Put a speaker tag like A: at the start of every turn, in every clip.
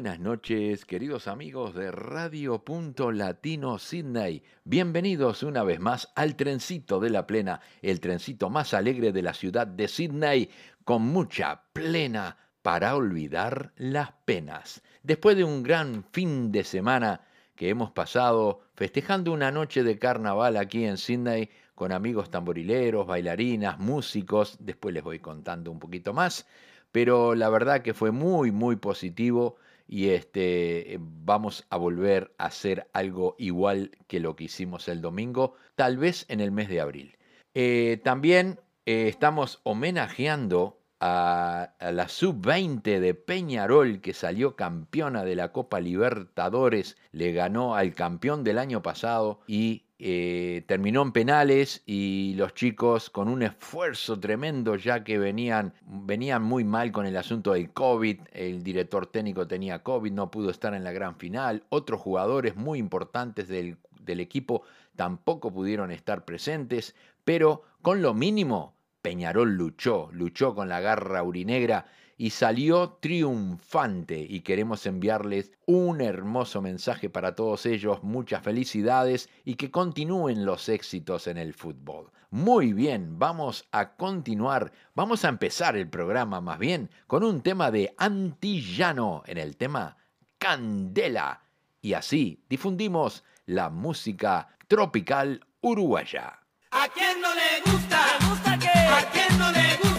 A: Buenas noches, queridos amigos de Radio Punto Latino Sydney. Bienvenidos una vez más al trencito de la plena, el trencito más alegre de la ciudad de Sydney, con mucha plena para olvidar las penas. Después de un gran fin de semana que hemos pasado festejando una noche de carnaval aquí en Sydney con amigos tamborileros, bailarinas, músicos, después les voy contando un poquito más pero la verdad que fue muy, muy positivo y este, vamos a volver a hacer algo igual que lo que hicimos el domingo, tal vez en el mes de abril. Eh, también eh, estamos homenajeando a, a la sub-20 de Peñarol que salió campeona de la Copa Libertadores, le ganó al campeón del año pasado y eh, terminó en penales y los chicos con un esfuerzo tremendo ya que venían, venían muy mal con el asunto del COVID, el director técnico tenía COVID, no pudo estar en la gran final, otros jugadores muy importantes del, del equipo tampoco pudieron estar presentes, pero con lo mínimo Peñarol luchó, luchó con la garra urinegra y salió triunfante y queremos enviarles un hermoso mensaje para todos ellos, muchas felicidades y que continúen los éxitos en el fútbol. Muy bien, vamos a continuar, vamos a empezar el programa más bien con un tema de Antillano en el tema Candela y así difundimos la música tropical uruguaya.
B: ¿A quién no le gusta? ¿A quién no le gusta?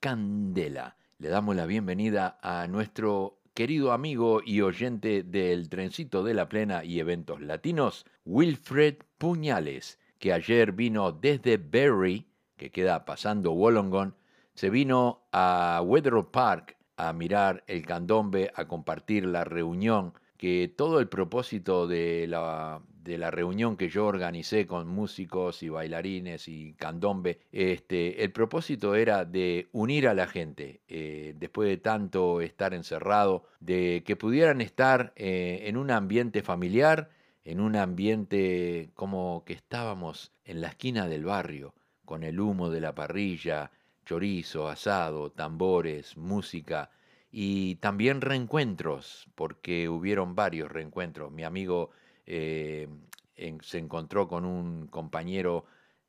B: Candela. Le
A: damos la bienvenida a nuestro querido amigo y oyente del Trencito de la Plena y eventos latinos, Wilfred Puñales, que ayer vino desde Berry, que queda pasando Wollongong, se vino a Weatherall Park a mirar el candombe, a compartir la reunión, que todo el propósito de la, de la reunión que yo organicé con músicos y bailarines y candombe, este, el propósito era de unir a la gente, eh, después de tanto estar encerrado, de que pudieran estar eh, en un ambiente familiar, en un ambiente como que estábamos en la esquina del barrio, con el humo de la parrilla, chorizo, asado, tambores, música y también reencuentros, porque hubieron varios reencuentros. Mi amigo eh, se encontró con un compañero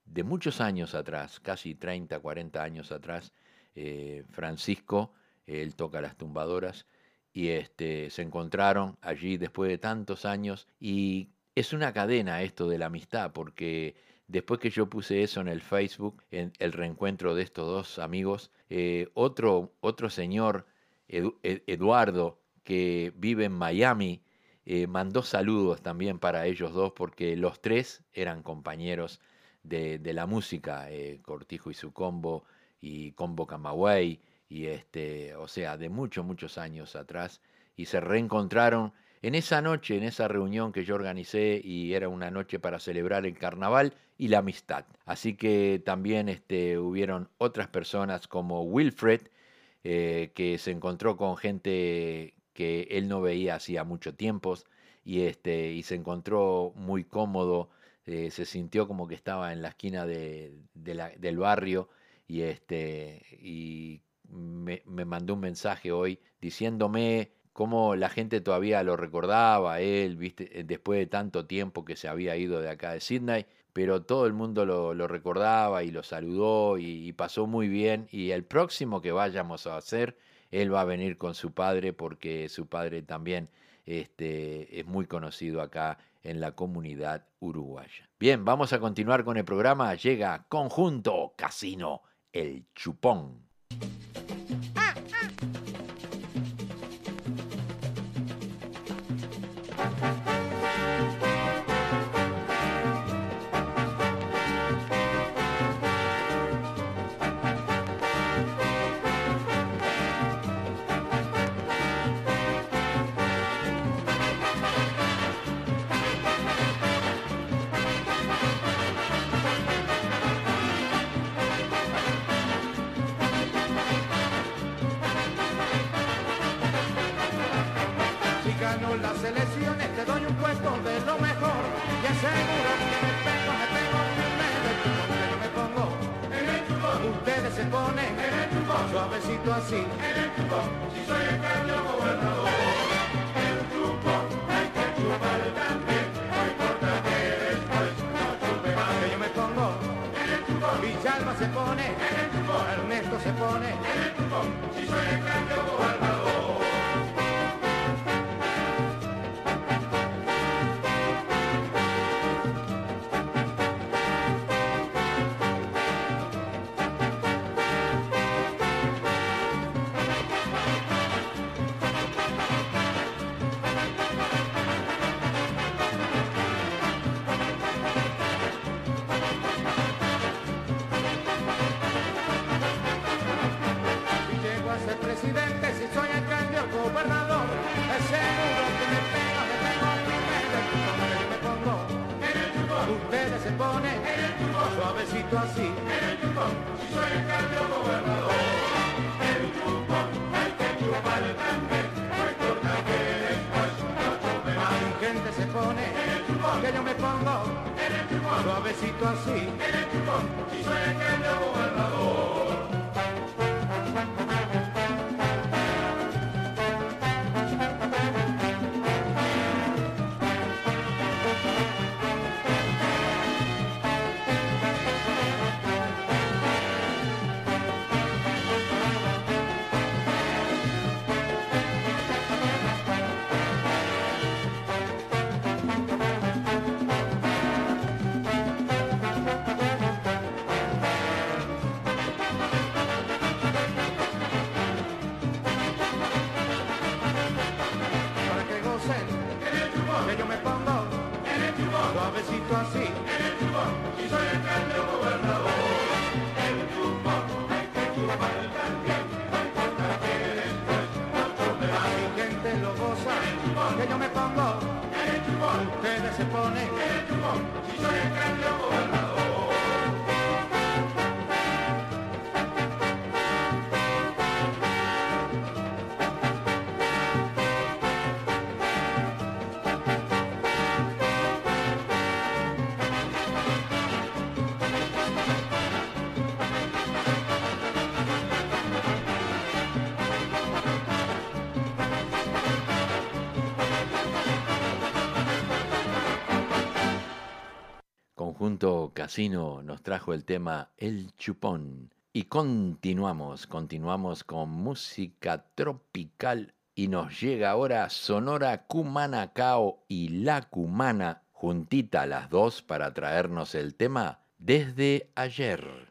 A: de muchos años atrás, casi 30, 40 años atrás, eh, Francisco, él toca las tumbadoras, y este, se encontraron allí después de tantos años y es una cadena esto de la amistad porque después que yo puse eso en el Facebook, en el reencuentro de estos dos amigos, eh, otro, otro señor, Edu- Ed- Eduardo, que vive en Miami, eh, mandó saludos también para ellos dos porque los tres eran compañeros de, la música, eh, Cortijo y su combo y Combo Camagüey, y este, o sea, de muchos, muchos años atrás, y se reencontraron en esa noche, en esa reunión que yo organicé, y era una noche para celebrar el carnaval y la amistad. Así que también este, hubieron otras personas como Wilfred, eh, que se encontró con gente que él no veía hacía mucho tiempo y, este, y se encontró muy cómodo, eh, se sintió como que estaba en la esquina de, del barrio y, este, y me, mandó un mensaje hoy diciéndome cómo la gente todavía lo recordaba él, ¿viste? Después de tanto tiempo que se había ido de acá de Sydney, pero todo el mundo lo, recordaba y lo saludó y pasó muy bien. Y el próximo que vayamos a hacer, él va a venir con su padre porque su padre también este, es muy conocido acá en la comunidad uruguaya. Bien, vamos a continuar con el programa. Llega Conjunto Casino, el chupón.
B: Así. En el chupón. Si soy el cambio gobernador. El chupón hay que chupar también. No importa que después no chupe más. Que yo me pongo. En el chupón. Villalba se pone. En el chupón. Ernesto se pone. En el chupón. Si soy el cambio Suavecito así. El chupón. Si soy alcalde o
A: Casino nos trajo el tema El Chupón. Y continuamos, continuamos con música tropical y nos llega ahora Sonora Cumanacao y La Cumana, juntita las dos para traernos el tema desde ayer.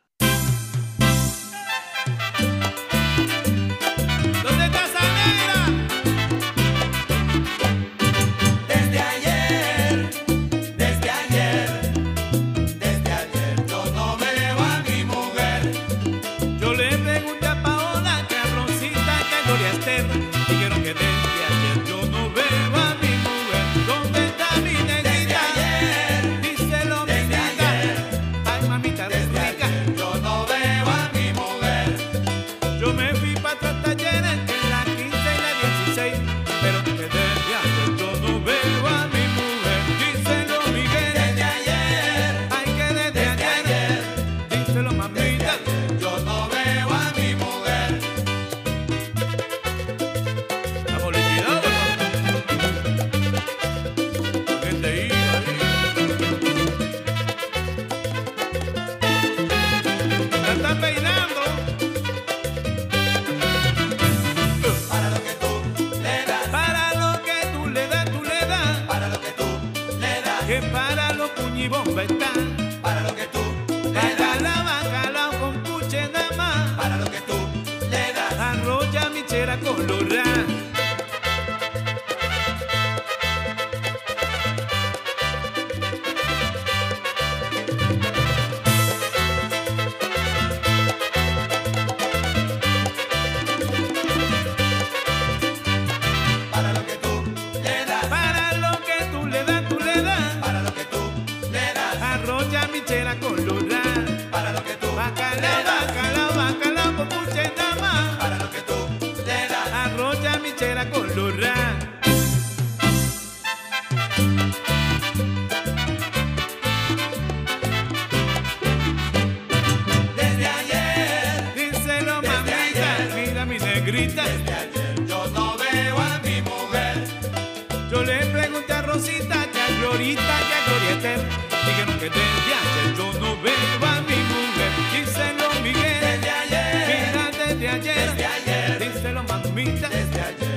C: Dijeron que desde ayer yo no veo a mi mujer. Díselo, Miguel.
D: Desde ayer.
C: Mira,
D: desde ayer.
C: Desde ayer. Díselo, mamita.
D: Desde ayer.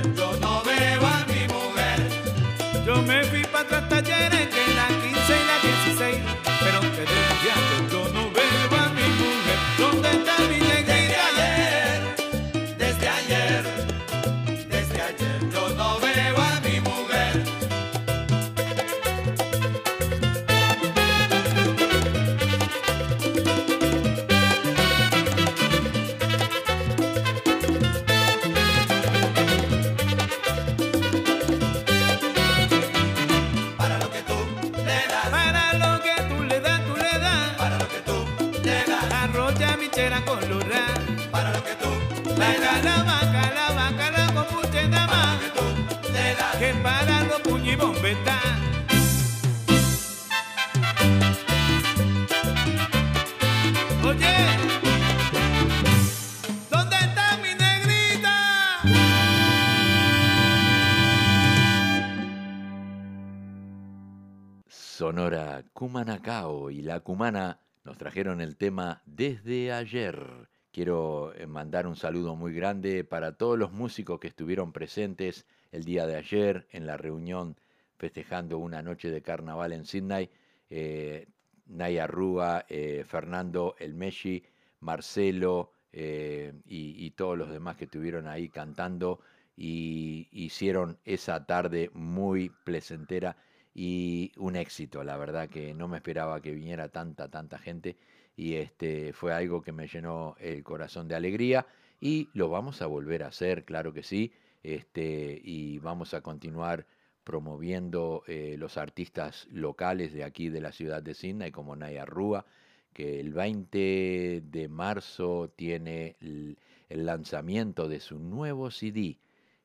C: Y La
A: Cumana nos trajeron el tema desde ayer. Quiero eh, mandar un saludo muy grande para todos los músicos que estuvieron presentes el día de ayer en la reunión festejando una noche de carnaval en Sydney. Eh, Naya Rúa, eh, Fernando El Messi, Marcelo y, y, todos los demás que estuvieron ahí cantando y hicieron esa tarde muy placentera y un éxito, la verdad que no me esperaba que viniera tanta, tanta gente y este fue algo que me llenó el corazón de alegría y lo vamos a volver a hacer, claro que sí, este, y vamos a continuar promoviendo eh, los artistas locales de aquí de la ciudad de Sydney, como Naya Rúa, que el 20 de marzo tiene el, el lanzamiento de su nuevo CD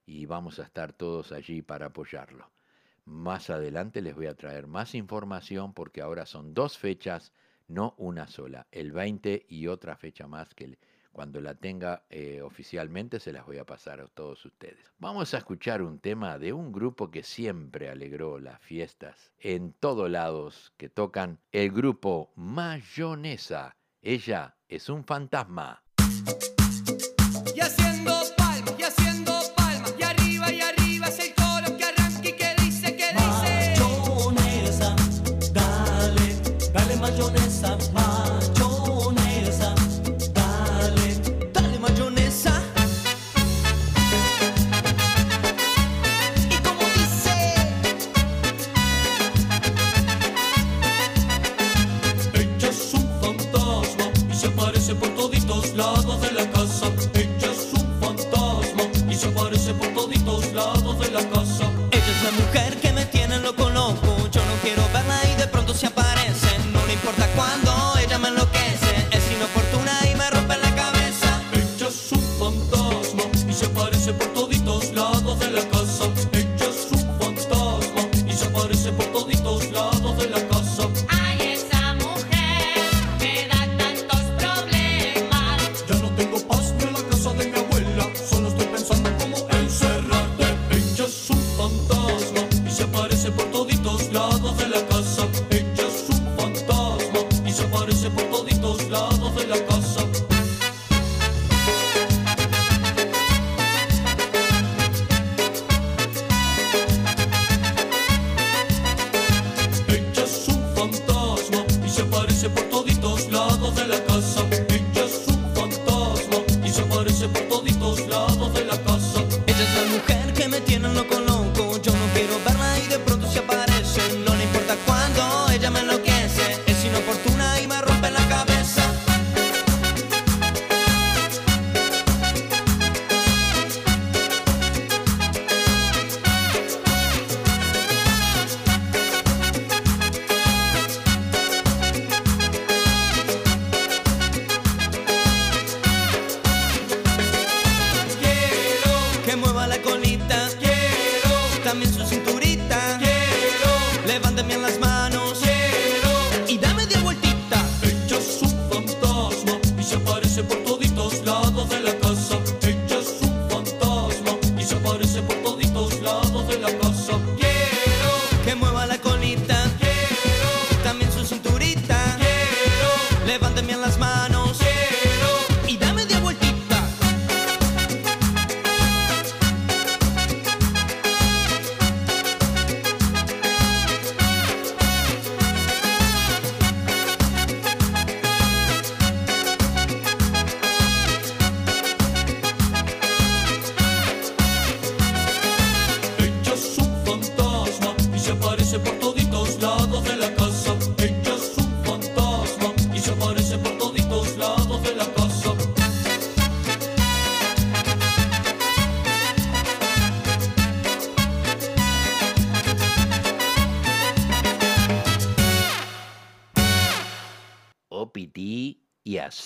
A: y vamos a estar todos allí para apoyarlo. Más adelante les voy a traer más información porque ahora son dos fechas, no una sola, el 20 y otra fecha más que cuando la tenga eh, oficialmente se las voy a pasar a todos ustedes. Vamos a escuchar un tema de un grupo que siempre alegró las fiestas en todos lados que tocan, el grupo Mayonesa. Ella es un fantasma.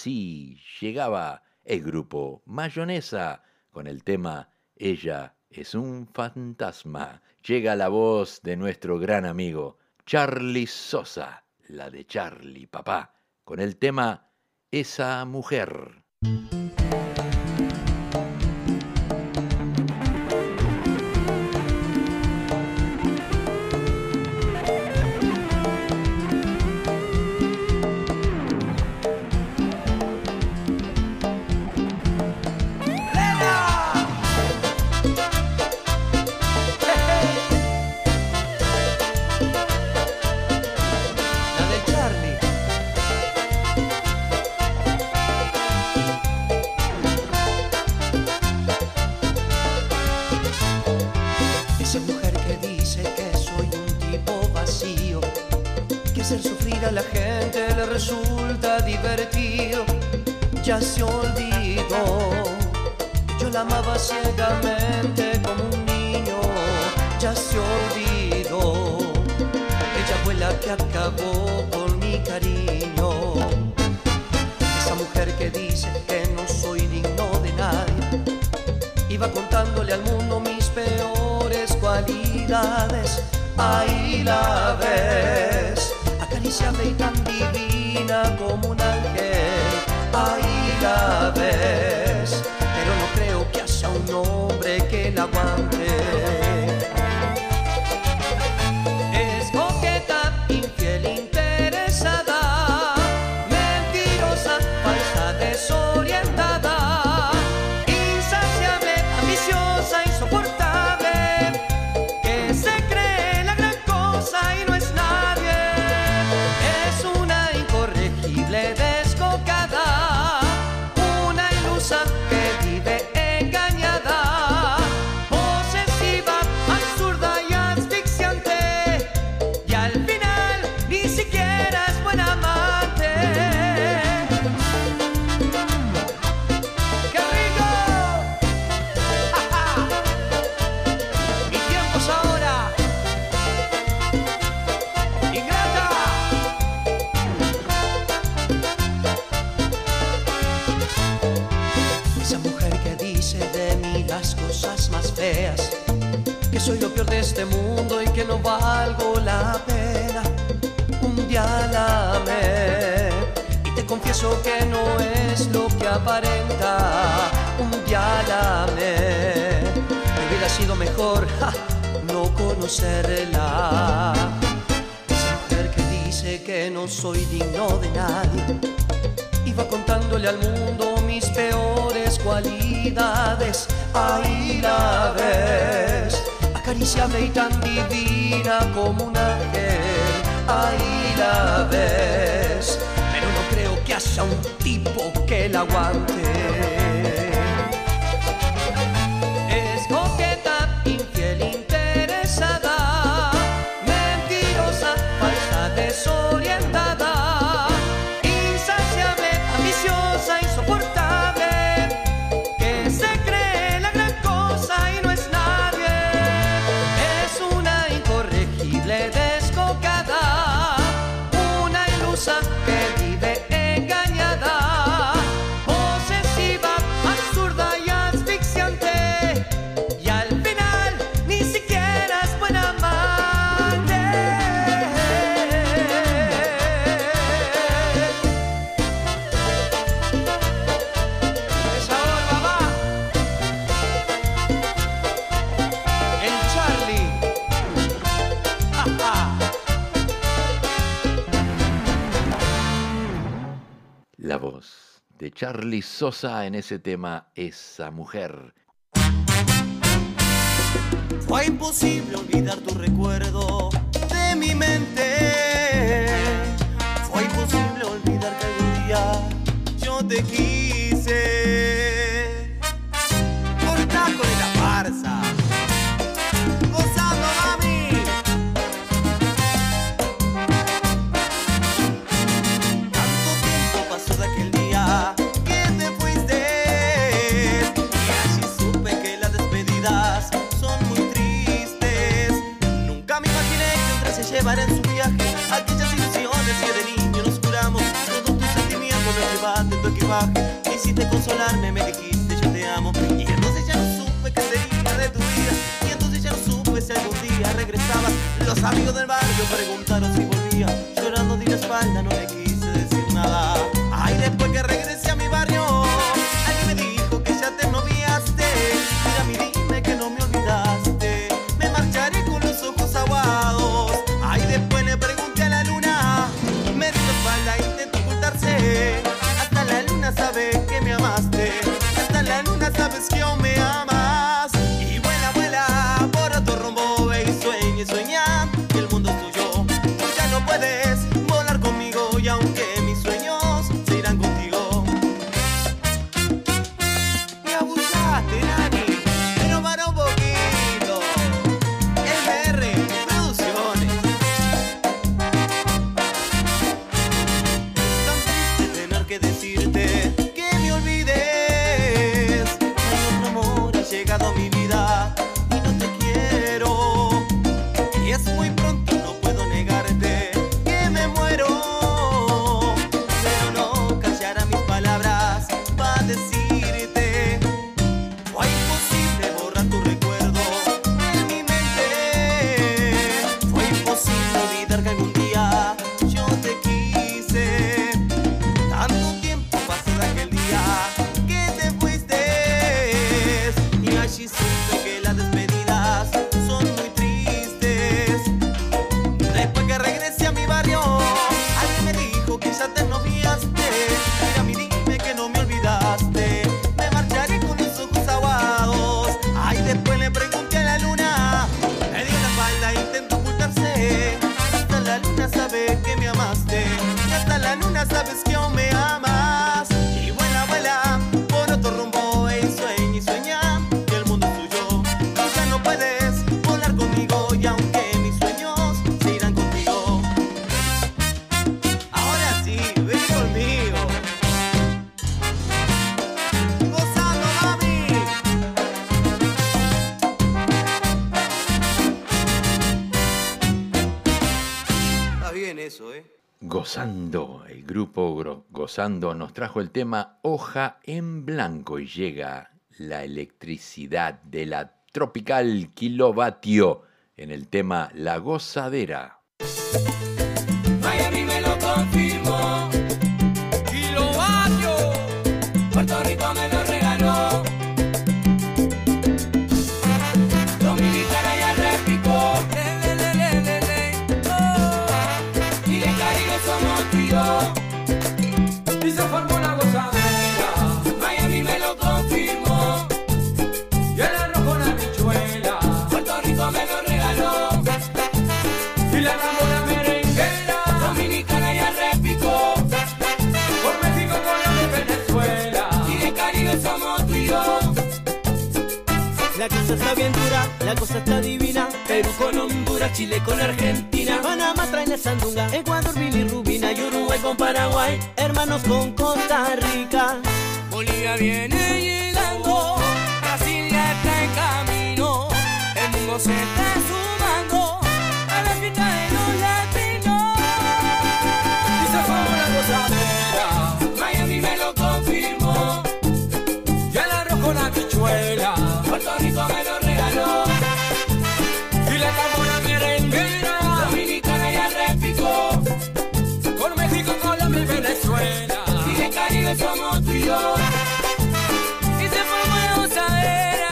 A: Así llegaba el grupo Mayonesa con el tema Ella es un fantasma. Llega la voz de nuestro gran amigo Charlie Sosa, la de Charlie Papá, con el tema Esa mujer.
E: A la gente le resulta divertido, ya se olvidó. Yo la amaba ciegamente como un niño, ya se olvidó. Ella fue la que acabó con mi cariño. Esa mujer que dice que no soy digno de nadie, iba contándole al mundo mis peores cualidades. Ahí la ves, acariciable y tan divina conocerla. Esa mujer que dice que no soy digno de nadie Iba contándole al mundo mis peores cualidades. Ahí la ves, acariciable y tan divina como un ángel. Ahí la ves, pero no creo que haya un tipo que la aguante. Charlie
A: Sosa en ese tema, esa mujer.
F: Fue imposible olvidar tu recuerdo de mi mente. Fue imposible olvidar que algún día yo te quise. Llevara en su viaje Aquellas ilusiones que de niño nos juramos Todos tus sentimientos los llevaste en tu equipaje. Quisiste consolarme, me dijiste yo te amo Y entonces ya no supe qué sería de tu vida. Y entonces ya no supe si algún día regresabas. Los amigos del barrio preguntaron si volvía Llorando di la espalda, no sabes que eu me.
A: Nos trajo el tema Hoja en Blanco y llega la electricidad de la tropical kilovatio en el tema La Gozadera.
G: salsa está bien dura, la cosa está divina. Perú con Honduras, Chile con Argentina. Panamá trae la sandunga, Ecuador bilirrubina y Uruguay con Paraguay. Hermanos con Costa Rica.
F: Bolivia viene llegando, Brasil ya está en camino. El mundo se está
H: somos tú y yo.
F: Y se formó la gozadera.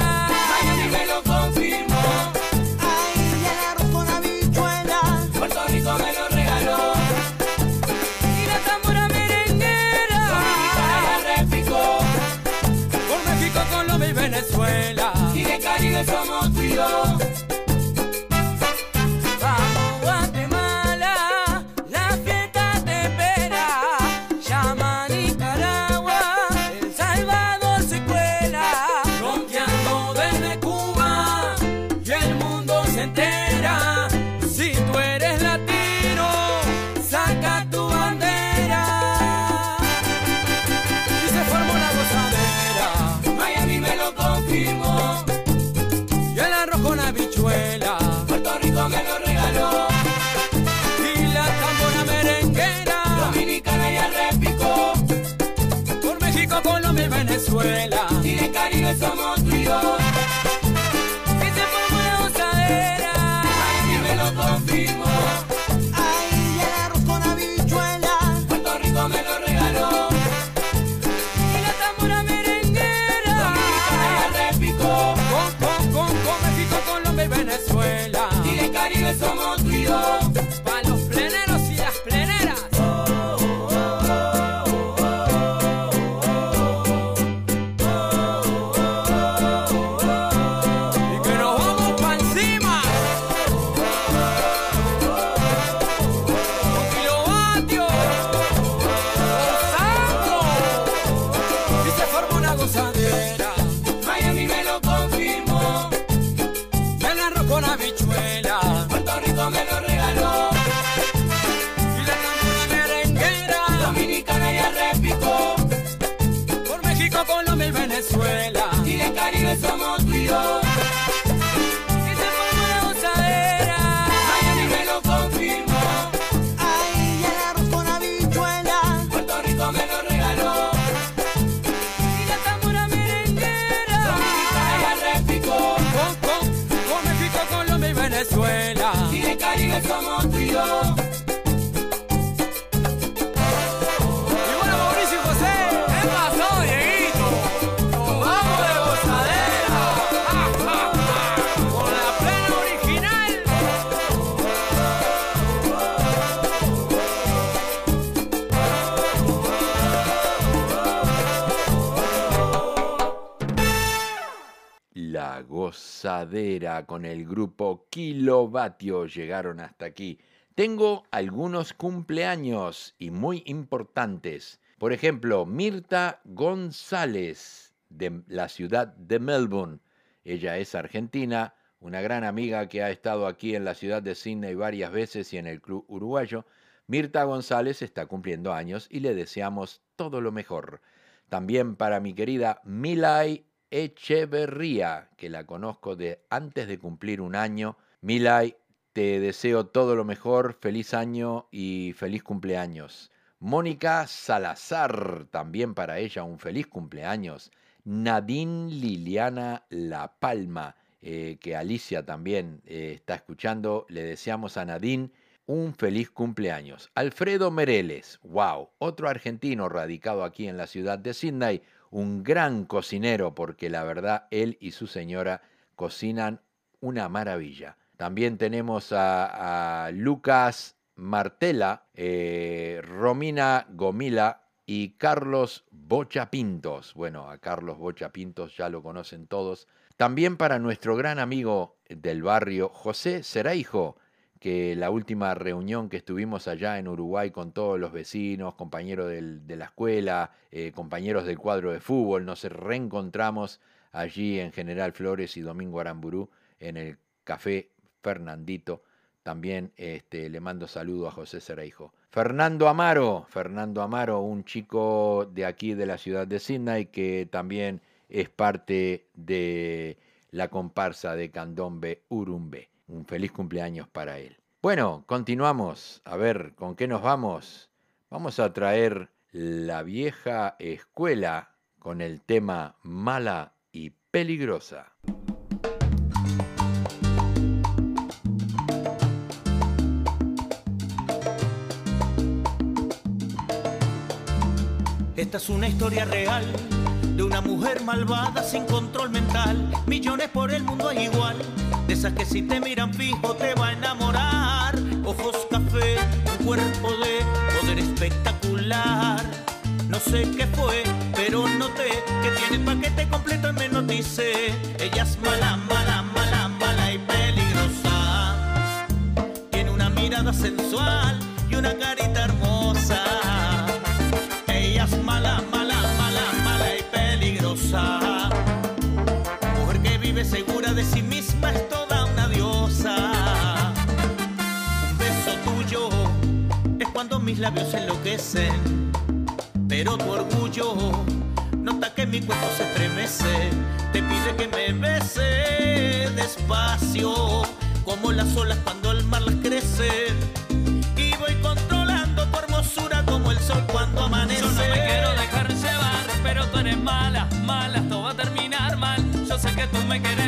H: Miami me lo confirmó.
G: Ahí llegaron con
F: la bichuela.
H: Puerto Rico me lo regaló.
F: Y la tambora merenguera. Por México, Colombia y Venezuela.
H: Y de Caribe somos tú y yo. sọmọ tuyọ. somos
F: tuyos. Con el
A: grupo Kilovatio llegaron hasta aquí. Tengo algunos cumpleaños y muy importantes. Por ejemplo, Mirta González de la ciudad de Melbourne. Ella es argentina, una gran amiga que ha estado aquí en la ciudad de Sydney varias veces y en el club uruguayo. Mirta González está cumpliendo años y le deseamos todo lo mejor. También para mi querida Milay Echeverría, que la conozco de antes de cumplir un año. Milay, te deseo todo lo mejor, feliz año y feliz cumpleaños. Mónica Salazar, también para ella un feliz cumpleaños. Nadine Liliana La Palma, eh, que Alicia también eh, está escuchando, le deseamos a Nadine un feliz cumpleaños. Alfredo Mereles, wow, otro argentino radicado aquí en la ciudad de Sydney, un gran cocinero porque la verdad él y su señora cocinan una maravilla. También tenemos a, Lucas Martela, eh, Romina Gomila y Carlos Bochapintos. Bueno, a Carlos Bochapintos ya lo conocen todos. También para nuestro gran amigo del barrio, José Seraijo, que la última reunión que estuvimos allá en Uruguay con todos los vecinos, compañeros del- de la escuela, eh, compañeros del cuadro de fútbol, nos reencontramos allí en General Flores y Domingo Aramburú en el Café Fernandito. También este, le mando saludo a José Cereijo. Fernando Amaro, Fernando Amaro, un chico de aquí de la ciudad de Sydney que también es parte de la comparsa de Candombe Urumbe. Un feliz cumpleaños para él. Bueno, continuamos. A ver, ¿con qué nos vamos? Vamos a traer la vieja escuela con el tema mala y peligrosa.
I: Esta es una historia real de una mujer malvada sin control mental. Millones por el mundo hay igual, de esas que si te miran fijo te va a enamorar. Ojos café, un cuerpo de poder espectacular. No sé qué fue, pero noté que tiene el paquete completo y me notice. Ella es mala, mala, mala, mala y peligrosa. Tiene una mirada sensual y una carita hermosa. Segura de sí misma es toda una diosa. Un beso tuyo es cuando mis labios enloquecen. Pero tu orgullo nota que mi cuerpo se estremece. Te pide que me bese despacio, como las olas cuando el mar las crece. Y voy controlando tu hermosura como el sol cuando amanece.
C: Yo no me quiero dejar llevar, pero tú eres mala, mala, sé que tú me quieres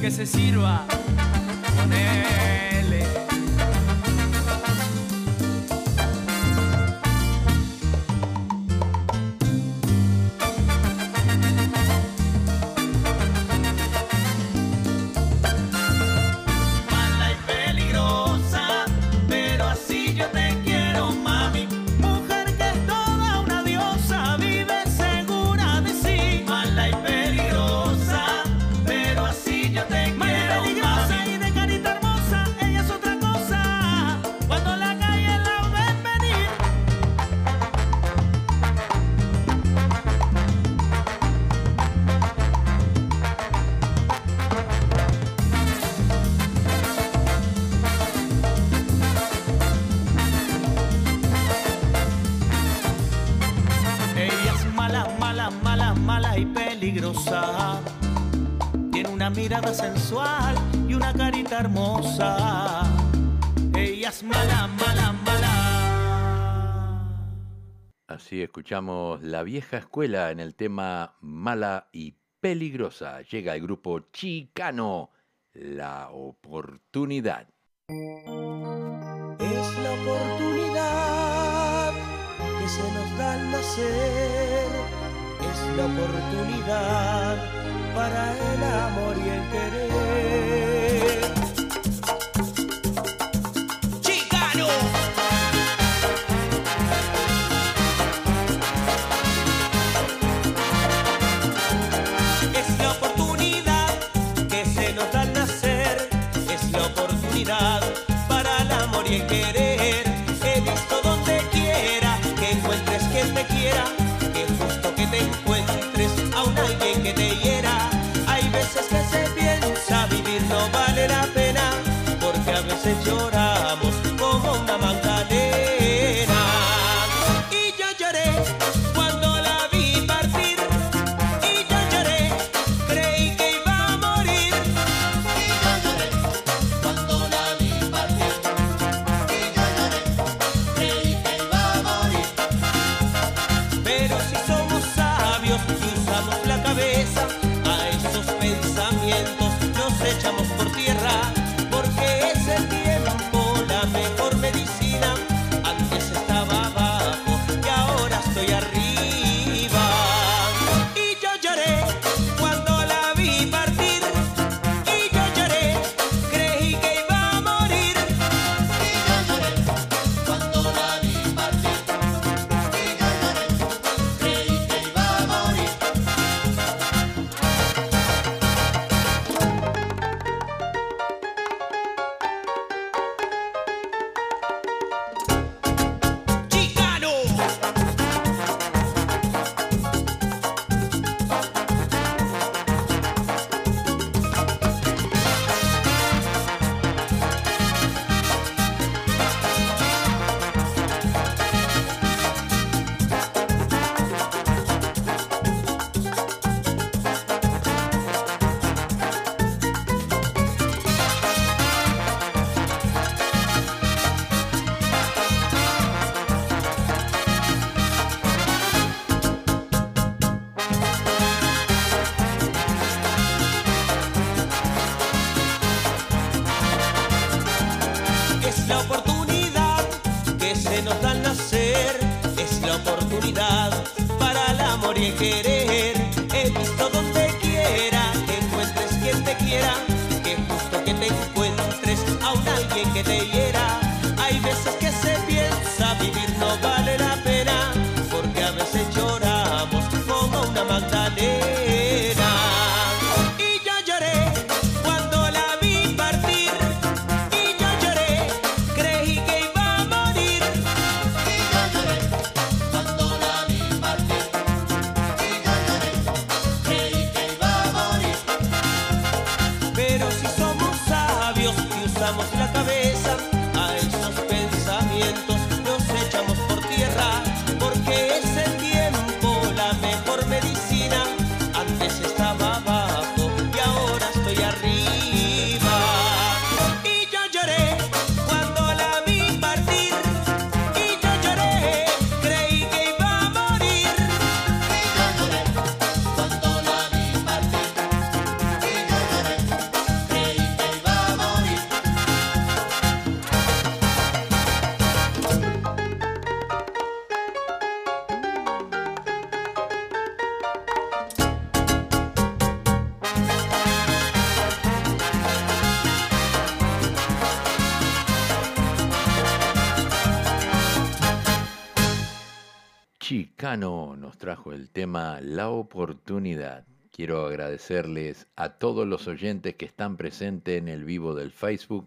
I: que se
C: sirva.
I: Mala
A: escuchamos La vieja escuela en el tema Mala y Peligrosa. Llega el grupo chicano, La Oportunidad.
E: Es la oportunidad que se nos da al nacer. Es la oportunidad para el amor y el querer
I: nadie querer. He visto donde quiera que encuentres que te quiera, que justo que te encuentres a un alguien que te hiera. Hay veces que se piensa vivir no vale la pena, porque a veces llora. para el amor y el querer.
A: trajo el tema La oportunidad. Quiero agradecerles a todos los oyentes que están presentes en el vivo del Facebook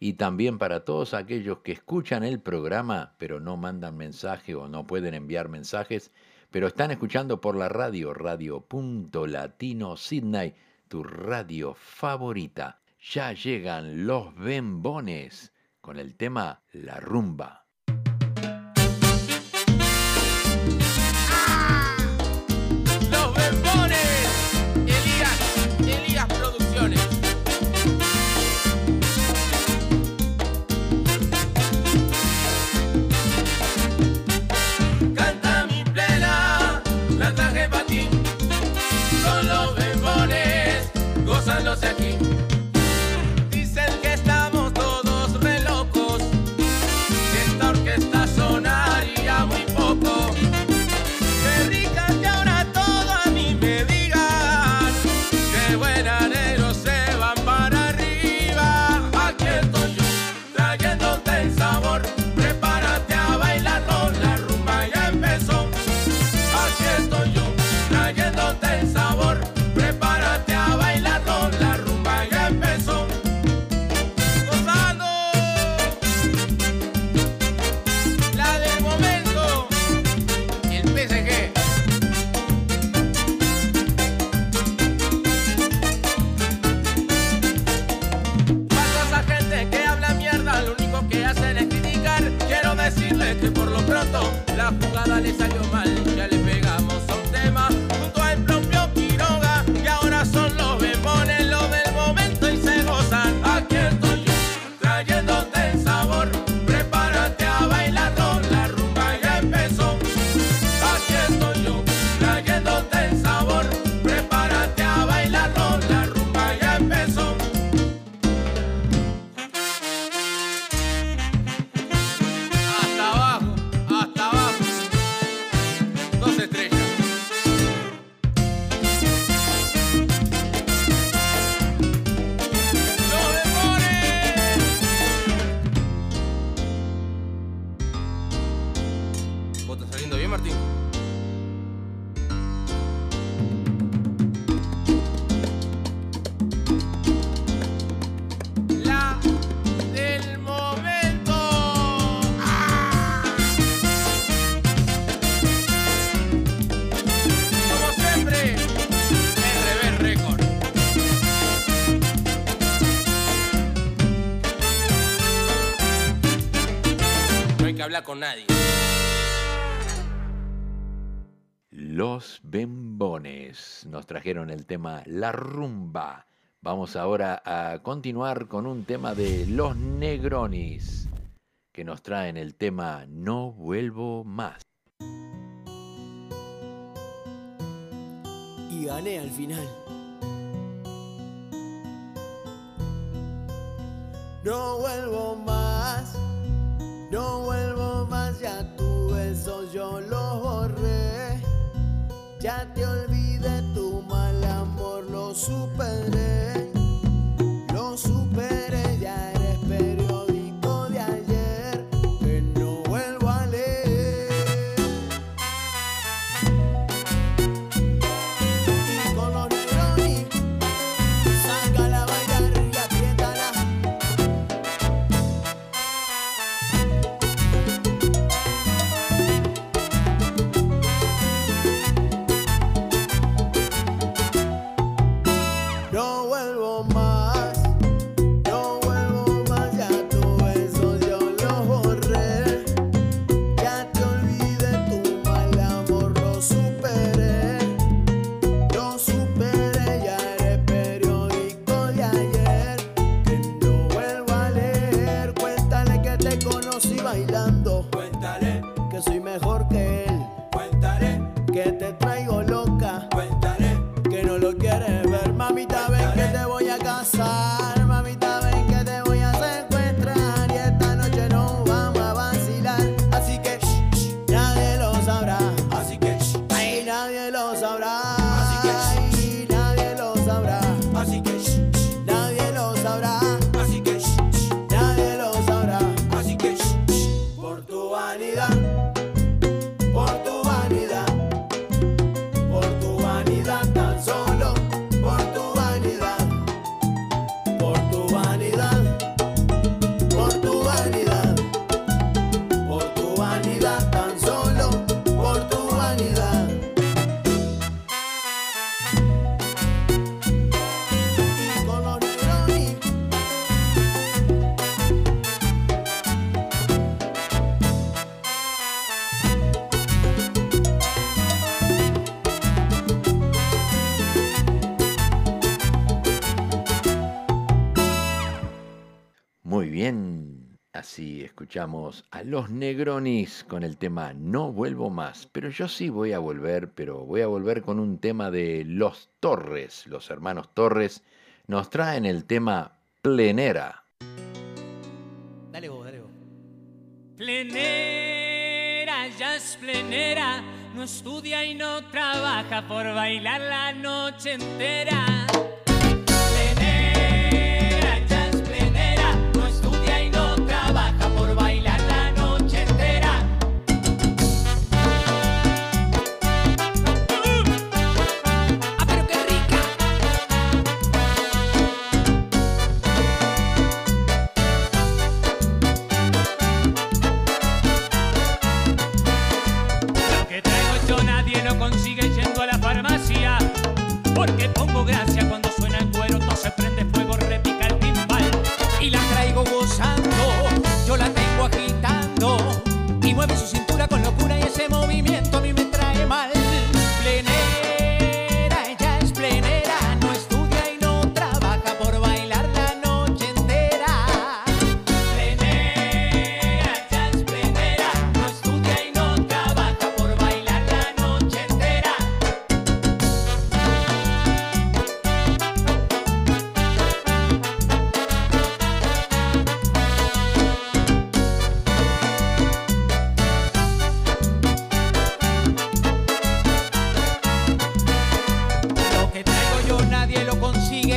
A: y también para todos aquellos que escuchan el programa pero no mandan mensaje o no pueden enviar mensajes, pero están escuchando por la radio, radio.latino Sydney, tu radio favorita. Ya llegan los bembones con el tema La rumba. trajeron el tema La Rumba. Vamos ahora a continuar con un tema de Los Negronis, que nos traen el tema No vuelvo más.
G: Y gané al final.
J: No vuelvo más, no vuelvo más, ya tu beso yo lo borré, ya te olvidé de tu mal amor lo superé, lo superé. Así
A: escuchamos a los Negronis con el tema No vuelvo más, pero yo sí voy a volver, pero voy a volver con un tema de Los Torres, los hermanos Torres, nos traen el tema Plenera.
G: Dale vos, dale vos.
C: Plenera, ya es plenera, no estudia y no trabaja por bailar la noche entera.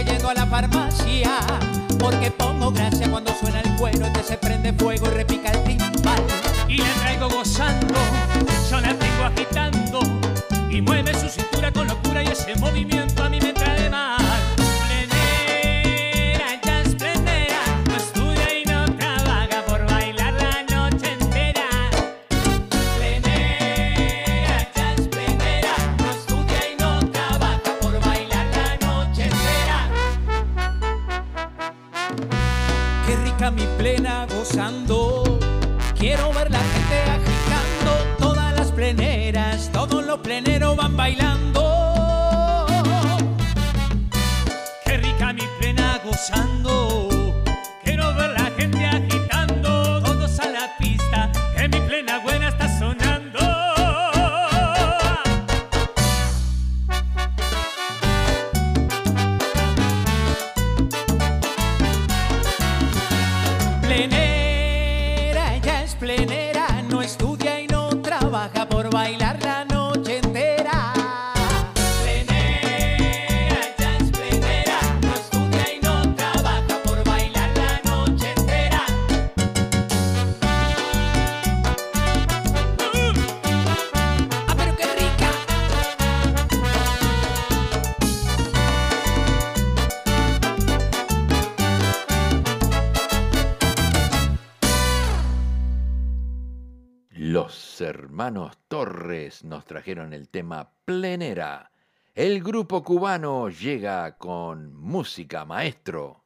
C: que llego a la farmacia porque pongo gracia cuando suena el cuero que se prende fuego y repica el timbal. Y la traigo gozando, yo la tengo agitando y mueve su cintura con locura y ese movimiento.
D: Nos trajeron el tema Plenera. El grupo cubano llega con música maestro.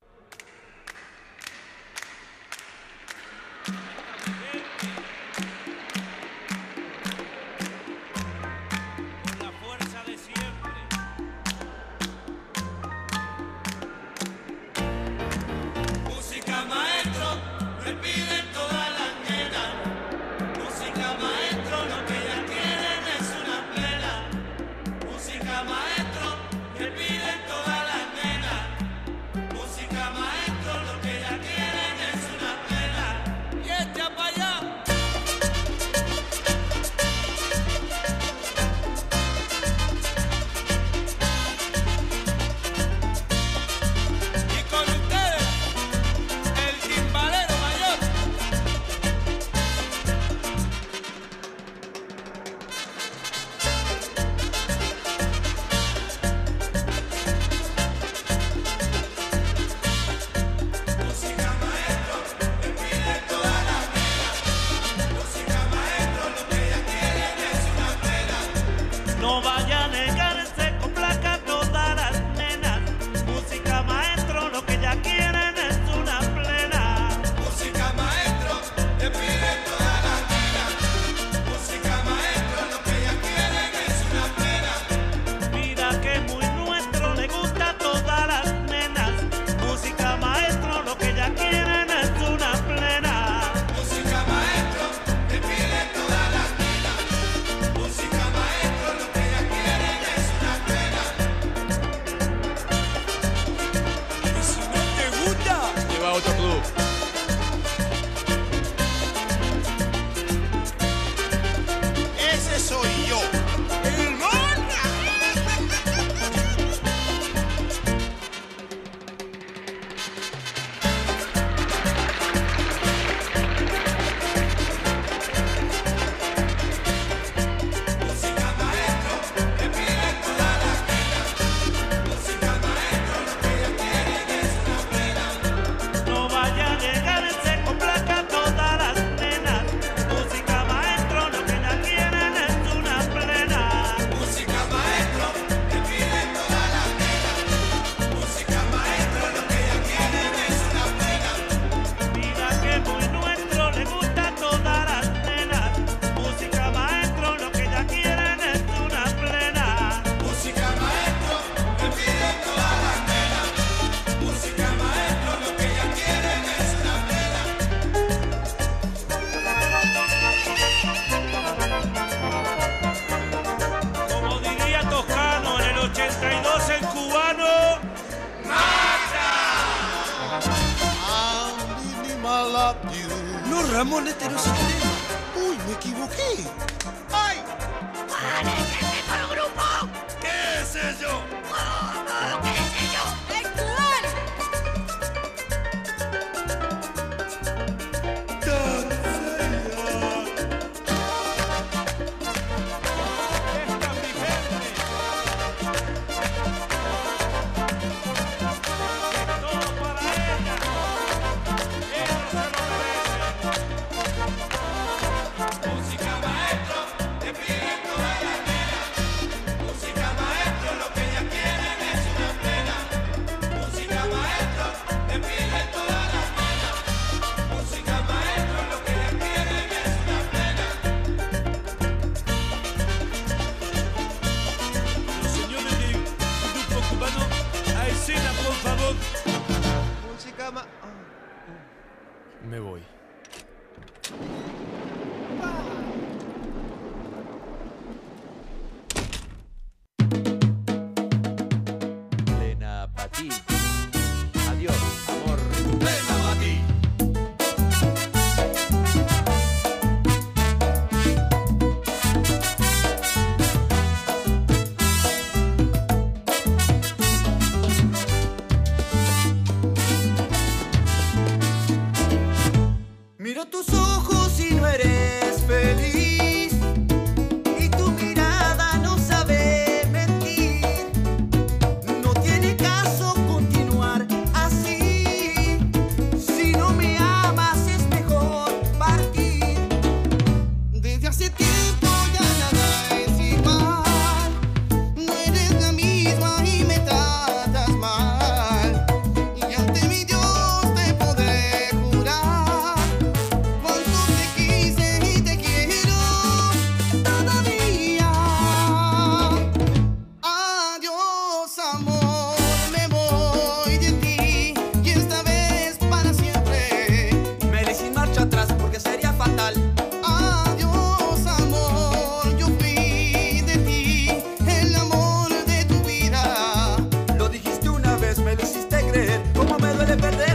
K: querer, cómo me
L: duele perder.